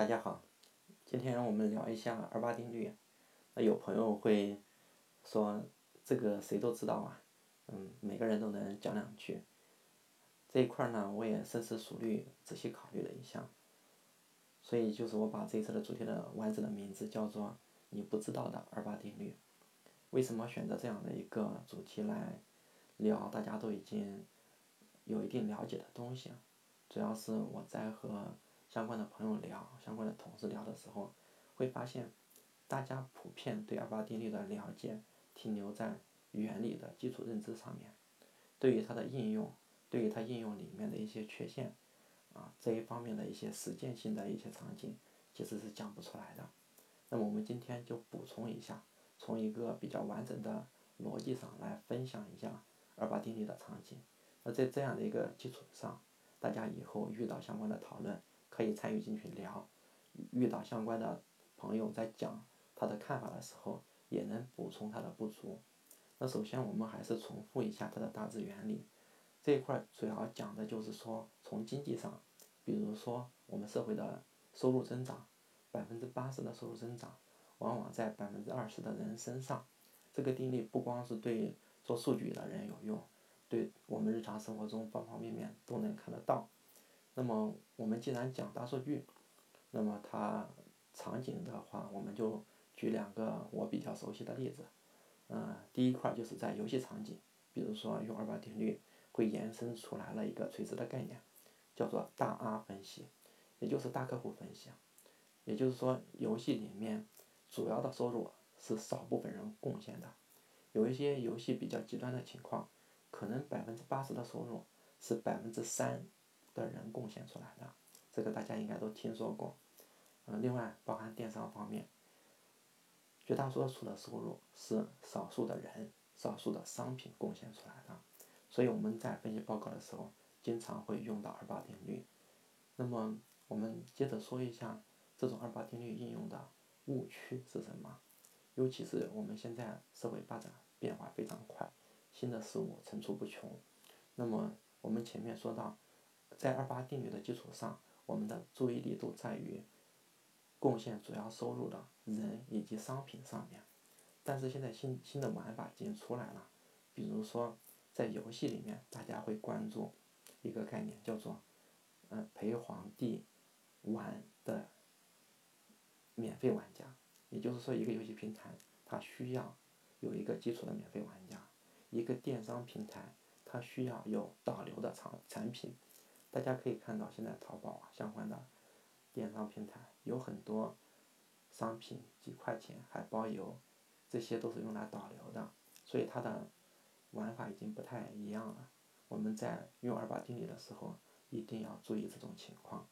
大家好，今天我们聊一下二八定律。那有朋友会说，这个谁都知道啊，嗯，每个人都能讲两句。这一块呢，我也深思熟虑，仔细考虑了一下。所以就是我把这次的主题的完整的名字叫做“你不知道的二八定律”。为什么选择这样的一个主题来聊？大家都已经有一定了解的东西，主要是我在和。相关的朋友聊，相关的同事聊的时候，会发现，大家普遍对二八定律的了解停留在原理的基础认知上面，对于它的应用，对于它应用里面的一些缺陷，啊这一方面的一些实践性的一些场景，其实是讲不出来的。那么我们今天就补充一下，从一个比较完整的逻辑上来分享一下二八定律的场景。那在这样的一个基础上，大家以后遇到相关的讨论。可以参与进去聊，遇到相关的朋友在讲他的看法的时候，也能补充他的不足。那首先我们还是重复一下它的大致原理。这一块主要讲的就是说，从经济上，比如说我们社会的收入增长，百分之八十的收入增长，往往在百分之二十的人身上。这个定律不光是对做数据的人有用，对我们日常生活中方方面面都能看得到。那么我们既然讲大数据，那么它场景的话，我们就举两个我比较熟悉的例子。嗯，第一块就是在游戏场景，比如说用二八定律会延伸出来了一个垂直的概念，叫做大 R 分析，也就是大客户分析。也就是说，游戏里面主要的收入是少部分人贡献的，有一些游戏比较极端的情况，可能百分之八十的收入是百分之三。的人贡献出来的，这个大家应该都听说过。嗯，另外包含电商方面，绝大多数的收入是少数的人、少数的商品贡献出来的。所以我们在分析报告的时候，经常会用到二八定律。那么我们接着说一下这种二八定律应用的误区是什么？尤其是我们现在社会发展变化非常快，新的事物层出不穷。那么我们前面说到。在二八定律的基础上，我们的注意力都在于贡献主要收入的人以及商品上面。但是现在新新的玩法已经出来了，比如说在游戏里面，大家会关注一个概念，叫做“嗯陪皇帝玩的免费玩家”。也就是说，一个游戏平台它需要有一个基础的免费玩家，一个电商平台它需要有导流的产产品。大家可以看到，现在淘宝啊相关的电商平台有很多商品几块钱还包邮，这些都是用来导流的，所以它的玩法已经不太一样了。我们在用二八定理的时候，一定要注意这种情况。